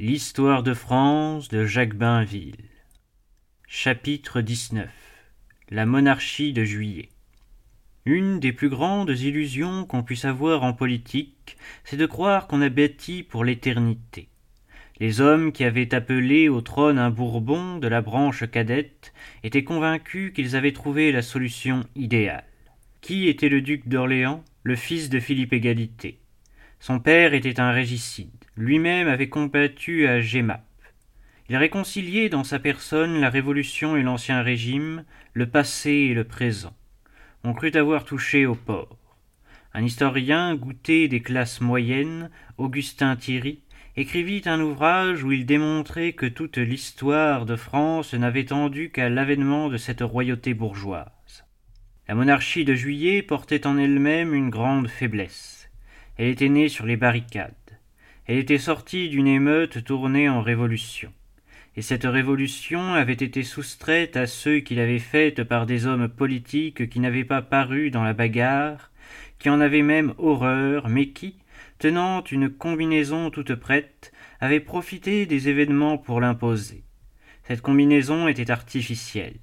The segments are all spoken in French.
L'histoire de France de Jacques Bainville. Chapitre 19 La monarchie de Juillet. Une des plus grandes illusions qu'on puisse avoir en politique, c'est de croire qu'on a bâti pour l'éternité. Les hommes qui avaient appelé au trône un Bourbon de la branche cadette étaient convaincus qu'ils avaient trouvé la solution idéale. Qui était le duc d'Orléans, le fils de Philippe Égalité Son père était un régicide lui-même avait combattu à Gemap. Il réconciliait dans sa personne la Révolution et l'Ancien Régime, le passé et le présent. On crut avoir touché au port. Un historien goûté des classes moyennes, Augustin Thierry, écrivit un ouvrage où il démontrait que toute l'histoire de France n'avait tendu qu'à l'avènement de cette royauté bourgeoise. La monarchie de Juillet portait en elle-même une grande faiblesse. Elle était née sur les barricades. Elle était sortie d'une émeute tournée en révolution. Et cette révolution avait été soustraite à ceux qui l'avaient faite par des hommes politiques qui n'avaient pas paru dans la bagarre, qui en avaient même horreur, mais qui, tenant une combinaison toute prête, avaient profité des événements pour l'imposer. Cette combinaison était artificielle.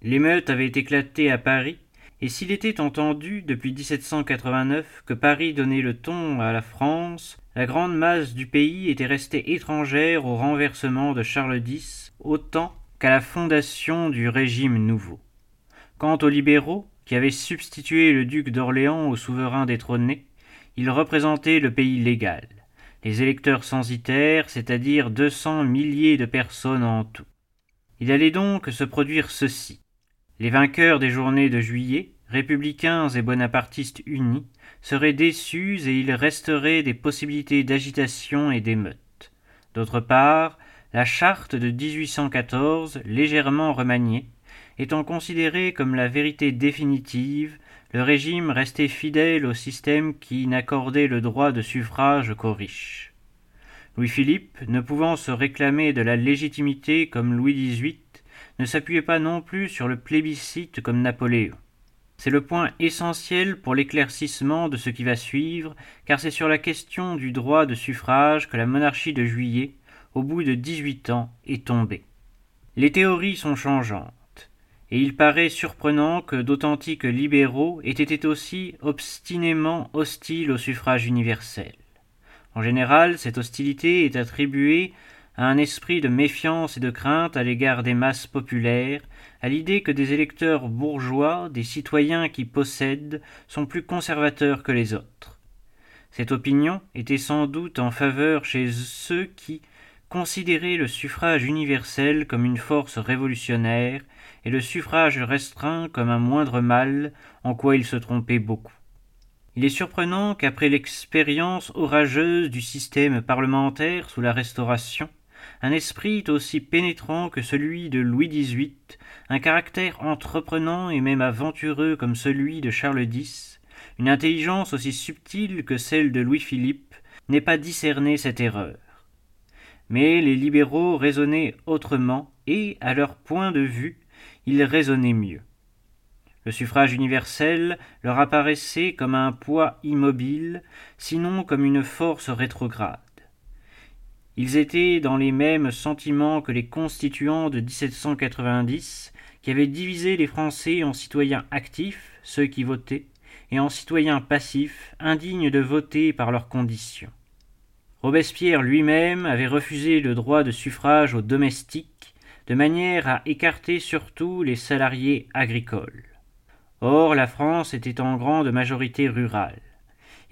L'émeute avait éclaté à Paris, et s'il était entendu depuis 1789 que Paris donnait le ton à la France, la grande masse du pays était restée étrangère au renversement de Charles X autant qu'à la fondation du régime nouveau. Quant aux libéraux, qui avaient substitué le duc d'Orléans au souverain détrôné, ils représentaient le pays légal, les électeurs censitaires, c'est-à-dire deux cents milliers de personnes en tout. Il allait donc se produire ceci. Les vainqueurs des journées de juillet, républicains et bonapartistes unis, seraient déçus et il resterait des possibilités d'agitation et d'émeute. D'autre part, la charte de 1814, légèrement remaniée, étant considérée comme la vérité définitive, le régime restait fidèle au système qui n'accordait le droit de suffrage qu'aux riches. Louis-Philippe, ne pouvant se réclamer de la légitimité comme Louis XVIII, ne s'appuyait pas non plus sur le plébiscite comme Napoléon. C'est le point essentiel pour l'éclaircissement de ce qui va suivre, car c'est sur la question du droit de suffrage que la monarchie de juillet, au bout de dix-huit ans, est tombée. Les théories sont changeantes, et il paraît surprenant que d'authentiques libéraux aient été aussi obstinément hostiles au suffrage universel. En général, cette hostilité est attribuée un esprit de méfiance et de crainte à l'égard des masses populaires, à l'idée que des électeurs bourgeois, des citoyens qui possèdent, sont plus conservateurs que les autres. Cette opinion était sans doute en faveur chez ceux qui considéraient le suffrage universel comme une force révolutionnaire et le suffrage restreint comme un moindre mal, en quoi ils se trompaient beaucoup. Il est surprenant qu'après l'expérience orageuse du système parlementaire sous la Restauration, un esprit aussi pénétrant que celui de Louis XVIII, un caractère entreprenant et même aventureux comme celui de Charles X, une intelligence aussi subtile que celle de Louis-Philippe, n'ait pas discerné cette erreur. Mais les libéraux raisonnaient autrement, et, à leur point de vue, ils raisonnaient mieux. Le suffrage universel leur apparaissait comme un poids immobile, sinon comme une force rétrograde. Ils étaient dans les mêmes sentiments que les constituants de 1790, qui avaient divisé les Français en citoyens actifs, ceux qui votaient, et en citoyens passifs, indignes de voter par leurs conditions. Robespierre lui-même avait refusé le droit de suffrage aux domestiques, de manière à écarter surtout les salariés agricoles. Or la France était en grande majorité rurale.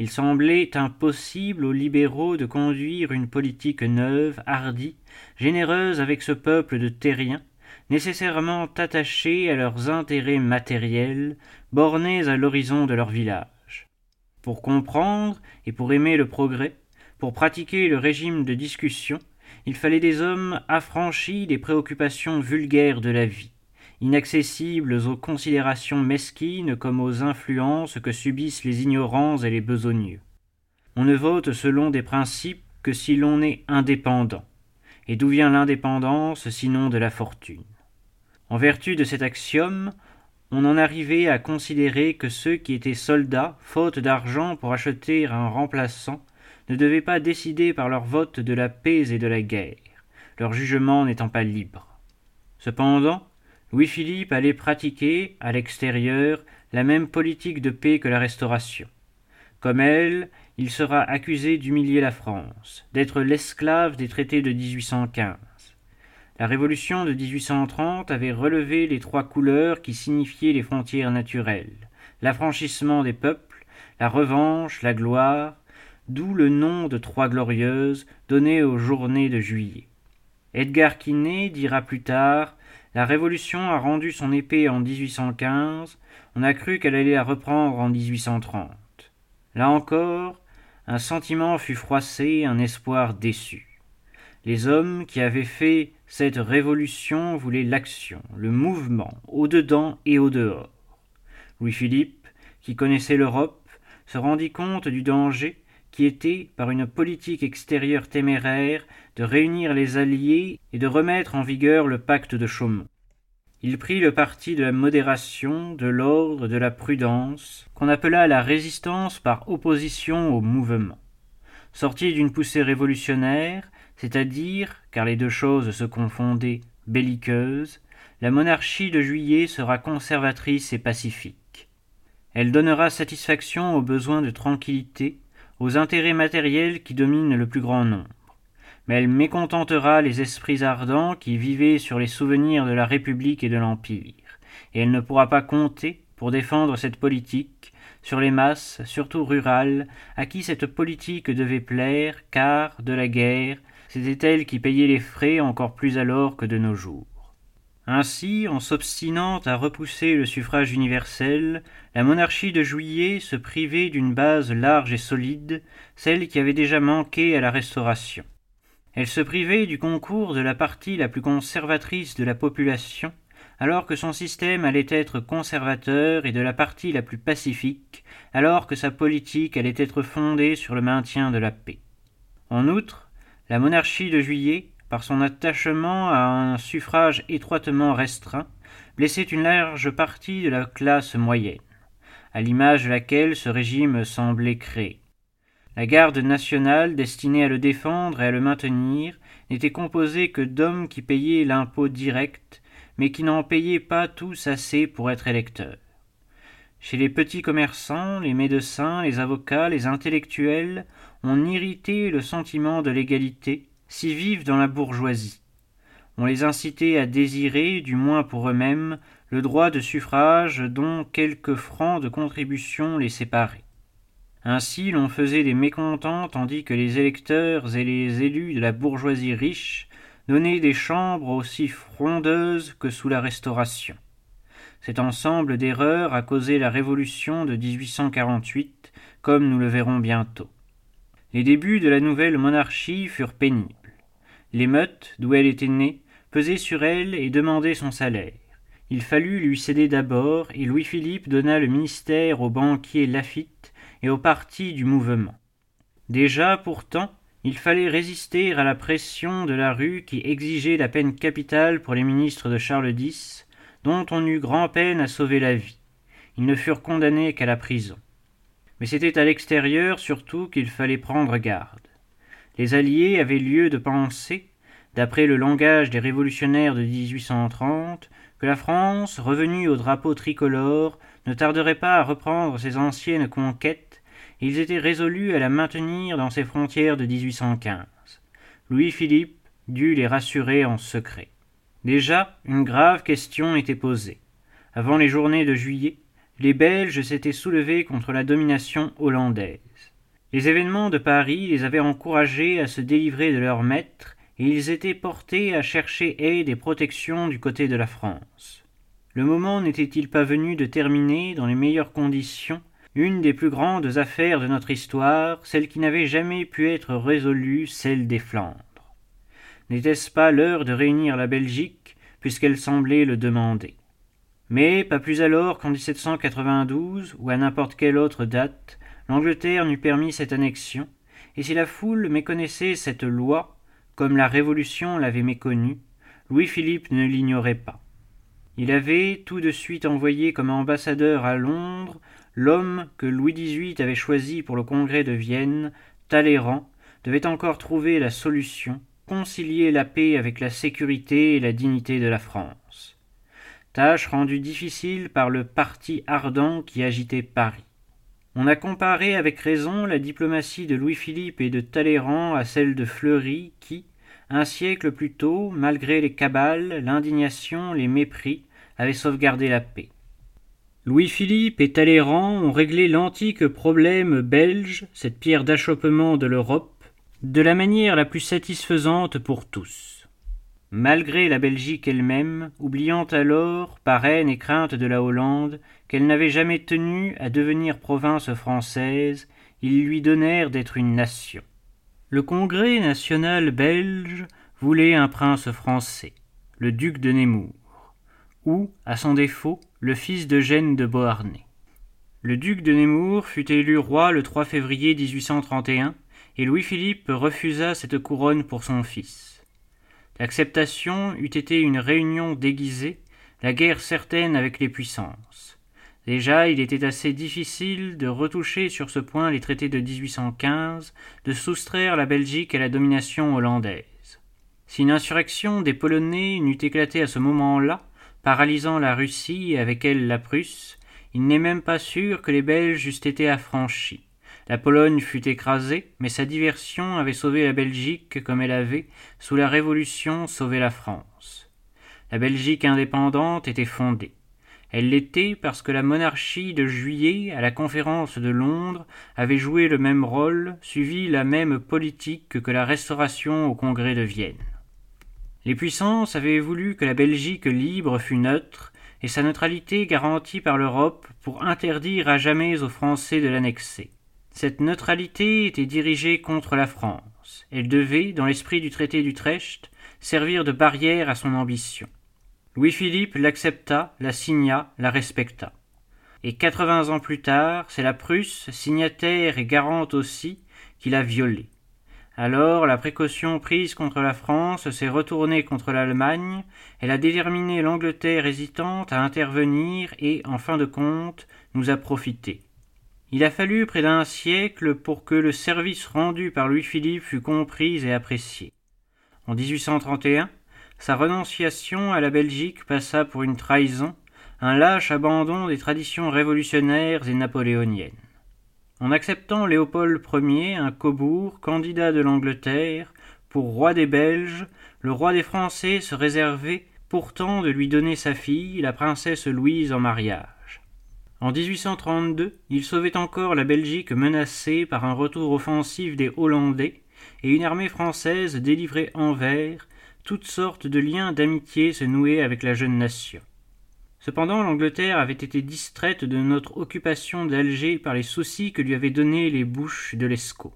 Il semblait impossible aux libéraux de conduire une politique neuve, hardie, généreuse avec ce peuple de terriens, nécessairement attachés à leurs intérêts matériels, bornés à l'horizon de leur village. Pour comprendre et pour aimer le progrès, pour pratiquer le régime de discussion, il fallait des hommes affranchis des préoccupations vulgaires de la vie inaccessibles aux considérations mesquines comme aux influences que subissent les ignorants et les besogneux. On ne vote selon des principes que si l'on est indépendant. Et d'où vient l'indépendance sinon de la fortune? En vertu de cet axiome, on en arrivait à considérer que ceux qui étaient soldats, faute d'argent pour acheter un remplaçant, ne devaient pas décider par leur vote de la paix et de la guerre, leur jugement n'étant pas libre. Cependant, Louis-Philippe allait pratiquer, à l'extérieur, la même politique de paix que la Restauration. Comme elle, il sera accusé d'humilier la France, d'être l'esclave des traités de 1815. La Révolution de 1830 avait relevé les trois couleurs qui signifiaient les frontières naturelles, l'affranchissement des peuples, la revanche, la gloire, d'où le nom de Trois Glorieuses donné aux journées de juillet. Edgar Quinet dira plus tard La Révolution a rendu son épée en 1815, on a cru qu'elle allait la reprendre en 1830. Là encore, un sentiment fut froissé, un espoir déçu. Les hommes qui avaient fait cette révolution voulaient l'action, le mouvement, au-dedans et au-dehors. Louis-Philippe, qui connaissait l'Europe, se rendit compte du danger qui était, par une politique extérieure téméraire, de réunir les alliés et de remettre en vigueur le pacte de Chaumont. Il prit le parti de la modération, de l'ordre, de la prudence, qu'on appela la résistance par opposition au mouvement. Sorti d'une poussée révolutionnaire, c'est-à-dire, car les deux choses se confondaient, belliqueuse, la monarchie de juillet sera conservatrice et pacifique. Elle donnera satisfaction aux besoins de tranquillité, aux intérêts matériels qui dominent le plus grand nombre mais elle mécontentera les esprits ardents qui vivaient sur les souvenirs de la République et de l'Empire, et elle ne pourra pas compter, pour défendre cette politique, sur les masses, surtout rurales, à qui cette politique devait plaire, car, de la guerre, c'était elle qui payait les frais encore plus alors que de nos jours. Ainsi, en s'obstinant à repousser le suffrage universel, la monarchie de Juillet se privait d'une base large et solide, celle qui avait déjà manqué à la Restauration. Elle se privait du concours de la partie la plus conservatrice de la population, alors que son système allait être conservateur et de la partie la plus pacifique, alors que sa politique allait être fondée sur le maintien de la paix. En outre, la monarchie de juillet, par son attachement à un suffrage étroitement restreint, blessait une large partie de la classe moyenne, à l'image de laquelle ce régime semblait créé. La garde nationale, destinée à le défendre et à le maintenir, n'était composée que d'hommes qui payaient l'impôt direct, mais qui n'en payaient pas tous assez pour être électeurs. Chez les petits commerçants, les médecins, les avocats, les intellectuels, on irritait le sentiment de l'égalité, si vive dans la bourgeoisie. On les incitait à désirer, du moins pour eux-mêmes, le droit de suffrage dont quelques francs de contribution les séparaient. Ainsi l'on faisait des mécontents tandis que les électeurs et les élus de la bourgeoisie riche donnaient des chambres aussi frondeuses que sous la Restauration. Cet ensemble d'erreurs a causé la Révolution de 1848, comme nous le verrons bientôt. Les débuts de la nouvelle monarchie furent pénibles. L'émeute, d'où elle était née, pesait sur elle et demandait son salaire. Il fallut lui céder d'abord, et Louis-Philippe donna le ministère au banquier Lafitte, et au parti du mouvement. Déjà, pourtant, il fallait résister à la pression de la rue qui exigeait la peine capitale pour les ministres de Charles X, dont on eut grand-peine à sauver la vie. Ils ne furent condamnés qu'à la prison. Mais c'était à l'extérieur surtout qu'il fallait prendre garde. Les Alliés avaient lieu de penser, d'après le langage des révolutionnaires de 1830, que la France, revenue au drapeau tricolore, ne tarderait pas à reprendre ses anciennes conquêtes, et ils étaient résolus à la maintenir dans ses frontières de 1815. Louis-Philippe dut les rassurer en secret. Déjà, une grave question était posée. Avant les journées de juillet, les Belges s'étaient soulevés contre la domination hollandaise. Les événements de Paris les avaient encouragés à se délivrer de leurs maîtres, et ils étaient portés à chercher aide et protection du côté de la France. Le moment n'était-il pas venu de terminer, dans les meilleures conditions, une des plus grandes affaires de notre histoire, celle qui n'avait jamais pu être résolue, celle des Flandres? N'était-ce pas l'heure de réunir la Belgique, puisqu'elle semblait le demander? Mais pas plus alors qu'en 1792, ou à n'importe quelle autre date, l'Angleterre n'eût permis cette annexion, et si la foule méconnaissait cette loi, comme la Révolution l'avait méconnue, Louis-Philippe ne l'ignorait pas. Il avait tout de suite envoyé comme ambassadeur à Londres l'homme que Louis XVIII avait choisi pour le congrès de Vienne, Talleyrand, devait encore trouver la solution, concilier la paix avec la sécurité et la dignité de la France. Tâche rendue difficile par le parti ardent qui agitait Paris. On a comparé avec raison la diplomatie de Louis-Philippe et de Talleyrand à celle de Fleury qui, un siècle plus tôt, malgré les cabales, l'indignation, les mépris, avait sauvegardé la paix. Louis-Philippe et Talleyrand ont réglé l'antique problème belge, cette pierre d'achoppement de l'Europe, de la manière la plus satisfaisante pour tous. Malgré la Belgique elle-même, oubliant alors, par haine et crainte de la Hollande, qu'elle n'avait jamais tenu à devenir province française, ils lui donnèrent d'être une nation. Le Congrès national belge voulait un prince français, le duc de Nemours, ou, à son défaut, le fils d'Eugène de Beauharnais. Le duc de Nemours fut élu roi le 3 février 1831 et Louis-Philippe refusa cette couronne pour son fils. L'acceptation eût été une réunion déguisée, la guerre certaine avec les puissances. Déjà, il était assez difficile de retoucher sur ce point les traités de 1815, de soustraire la Belgique à la domination hollandaise. Si une insurrection des Polonais n'eût éclaté à ce moment-là, paralysant la Russie et avec elle la Prusse, il n'est même pas sûr que les Belges eussent été affranchis. La Pologne fut écrasée, mais sa diversion avait sauvé la Belgique comme elle avait, sous la Révolution, sauvé la France. La Belgique indépendante était fondée. Elle l'était parce que la monarchie de juillet, à la conférence de Londres, avait joué le même rôle, suivi la même politique que la Restauration au congrès de Vienne. Les puissances avaient voulu que la Belgique libre fût neutre, et sa neutralité garantie par l'Europe pour interdire à jamais aux Français de l'annexer. Cette neutralité était dirigée contre la France. Elle devait, dans l'esprit du traité d'Utrecht, servir de barrière à son ambition. Louis-Philippe l'accepta, la signa, la respecta. Et quatre-vingts ans plus tard, c'est la Prusse, signataire et garante aussi, qui l'a violée. Alors la précaution prise contre la France s'est retournée contre l'Allemagne, elle a déterminé l'Angleterre hésitante à intervenir et, en fin de compte, nous a profité. Il a fallu près d'un siècle pour que le service rendu par Louis-Philippe fût compris et apprécié. En 1831, sa renonciation à la Belgique passa pour une trahison, un lâche abandon des traditions révolutionnaires et napoléoniennes. En acceptant Léopold Ier, un Cobourg, candidat de l'Angleterre, pour roi des Belges, le roi des Français se réservait pourtant de lui donner sa fille, la princesse Louise, en mariage. En 1832, il sauvait encore la Belgique menacée par un retour offensif des Hollandais, et une armée française délivrait Anvers, toutes sortes de liens d'amitié se nouaient avec la jeune nation. Cependant, l'Angleterre avait été distraite de notre occupation d'Alger par les soucis que lui avaient donnés les bouches de l'Escaut.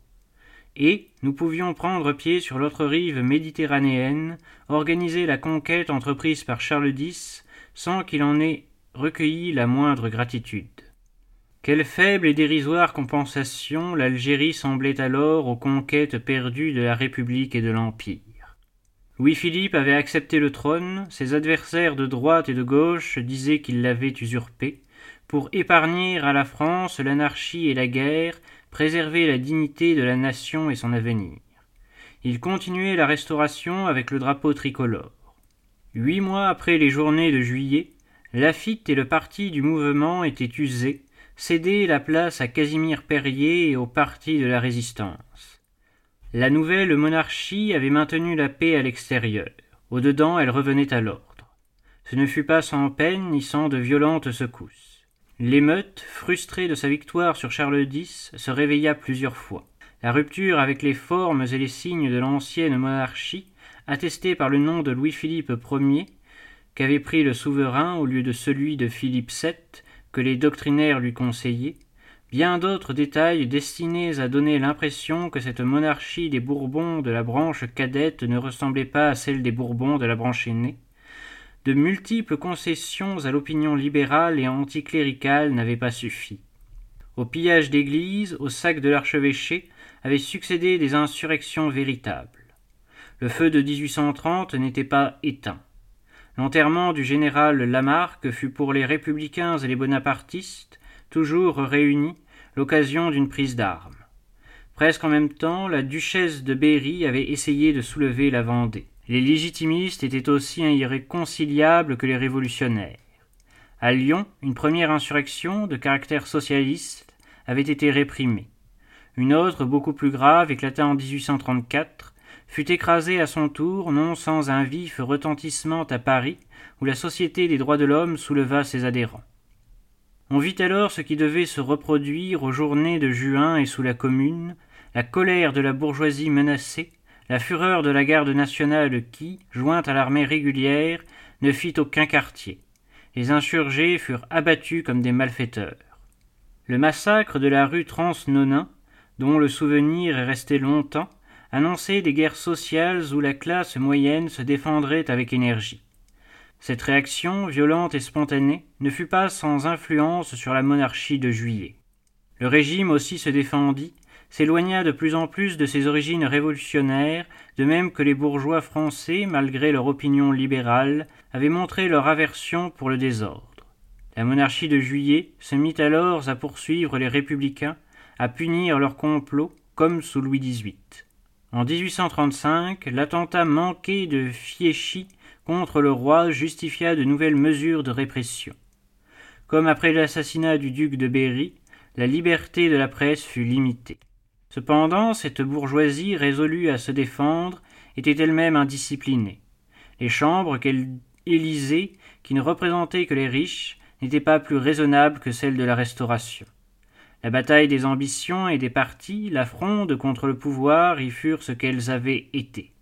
Et nous pouvions prendre pied sur l'autre rive méditerranéenne, organiser la conquête entreprise par Charles X, sans qu'il en ait recueilli la moindre gratitude. Quelle faible et dérisoire compensation l'Algérie semblait alors aux conquêtes perdues de la République et de l'Empire. Louis-Philippe avait accepté le trône, ses adversaires de droite et de gauche disaient qu'il l'avait usurpé, pour épargner à la France l'anarchie et la guerre, préserver la dignité de la nation et son avenir. Il continuait la restauration avec le drapeau tricolore. Huit mois après les journées de juillet, Lafitte et le parti du mouvement étaient usés, cédaient la place à Casimir Perrier et au parti de la résistance. La nouvelle monarchie avait maintenu la paix à l'extérieur. Au-dedans, elle revenait à l'ordre. Ce ne fut pas sans peine ni sans de violentes secousses. L'émeute, frustrée de sa victoire sur Charles X, se réveilla plusieurs fois. La rupture avec les formes et les signes de l'ancienne monarchie, attestée par le nom de Louis-Philippe Ier, qu'avait pris le souverain au lieu de celui de Philippe VII que les doctrinaires lui conseillaient, bien d'autres détails destinés à donner l'impression que cette monarchie des Bourbons de la branche cadette ne ressemblait pas à celle des Bourbons de la branche aînée. De multiples concessions à l'opinion libérale et anticléricale n'avaient pas suffi. Au pillage d'églises, au sac de l'archevêché, avaient succédé des insurrections véritables. Le feu de 1830 n'était pas éteint. L'enterrement du général Lamarque fut pour les républicains et les bonapartistes, toujours réunis, l'occasion d'une prise d'armes. Presque en même temps, la duchesse de Berry avait essayé de soulever la Vendée. Les légitimistes étaient aussi irréconciliables que les révolutionnaires. À Lyon, une première insurrection de caractère socialiste avait été réprimée. Une autre, beaucoup plus grave, éclata en 1834, fut écrasée à son tour, non sans un vif retentissement à Paris, où la Société des droits de l'homme souleva ses adhérents. On vit alors ce qui devait se reproduire aux journées de juin et sous la Commune, la colère de la bourgeoisie menacée, la fureur de la garde nationale qui, jointe à l'armée régulière, ne fit aucun quartier. Les insurgés furent abattus comme des malfaiteurs. Le massacre de la rue Transnonain, dont le souvenir est resté longtemps, annonçait des guerres sociales où la classe moyenne se défendrait avec énergie. Cette réaction, violente et spontanée, ne fut pas sans influence sur la monarchie de juillet. Le régime aussi se défendit, s'éloigna de plus en plus de ses origines révolutionnaires, de même que les bourgeois français, malgré leur opinion libérale, avaient montré leur aversion pour le désordre. La monarchie de juillet se mit alors à poursuivre les républicains, à punir leurs complots, comme sous Louis XVIII. En 1835, l'attentat manqué de Fieschi contre le roi justifia de nouvelles mesures de répression. Comme après l'assassinat du duc de Berry, la liberté de la presse fut limitée. Cependant, cette bourgeoisie résolue à se défendre était elle-même indisciplinée. Les chambres qu'elle élisait, qui ne représentaient que les riches, n'étaient pas plus raisonnables que celles de la Restauration. La bataille des ambitions et des partis, la fronde contre le pouvoir y furent ce qu'elles avaient été.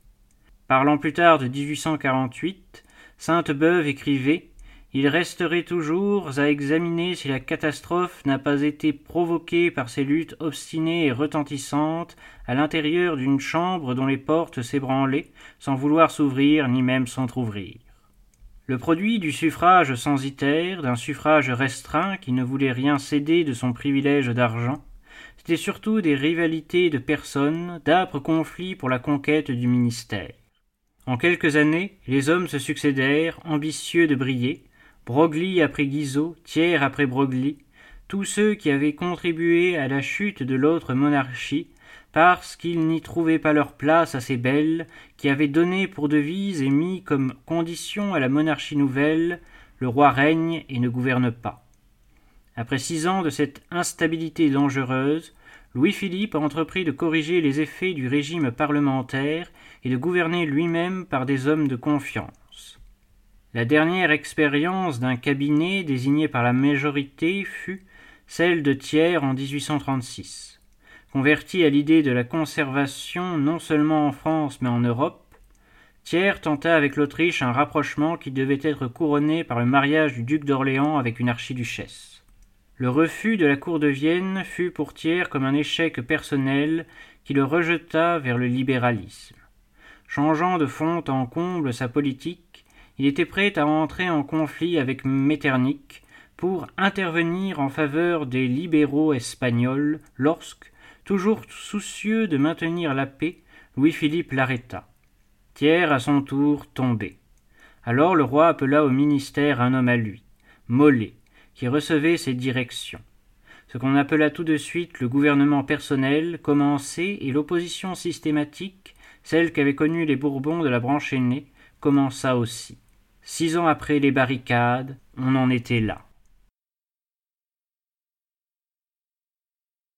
Parlant plus tard de 1848, Sainte-Beuve écrivait Il resterait toujours à examiner si la catastrophe n'a pas été provoquée par ces luttes obstinées et retentissantes à l'intérieur d'une chambre dont les portes s'ébranlaient sans vouloir s'ouvrir ni même s'entr'ouvrir. Le produit du suffrage censitaire, d'un suffrage restreint qui ne voulait rien céder de son privilège d'argent, c'était surtout des rivalités de personnes, d'âpres conflits pour la conquête du ministère. En quelques années, les hommes se succédèrent, ambitieux de briller, Broglie après Guizot, Thiers après Broglie, tous ceux qui avaient contribué à la chute de l'autre monarchie, parce qu'ils n'y trouvaient pas leur place assez belle, qui avaient donné pour devise et mis comme condition à la monarchie nouvelle le roi règne et ne gouverne pas. Après six ans de cette instabilité dangereuse, Louis-Philippe a entrepris de corriger les effets du régime parlementaire et de gouverner lui-même par des hommes de confiance. La dernière expérience d'un cabinet désigné par la majorité fut celle de Thiers en 1836. Converti à l'idée de la conservation non seulement en France mais en Europe, Thiers tenta avec l'Autriche un rapprochement qui devait être couronné par le mariage du duc d'Orléans avec une archiduchesse. Le refus de la cour de Vienne fut pour Thiers comme un échec personnel qui le rejeta vers le libéralisme. Changeant de fond en comble sa politique, il était prêt à entrer en conflit avec Metternich pour intervenir en faveur des libéraux espagnols lorsque, toujours soucieux de maintenir la paix, Louis-Philippe l'arrêta. Thiers à son tour tombé. Alors le roi appela au ministère un homme à lui, Mollet, qui recevait ses directions. Ce qu'on appela tout de suite le gouvernement personnel commençait et l'opposition systématique, celle qu'avaient connue les Bourbons de la branche aînée, commença aussi. Six ans après les barricades, on en était là.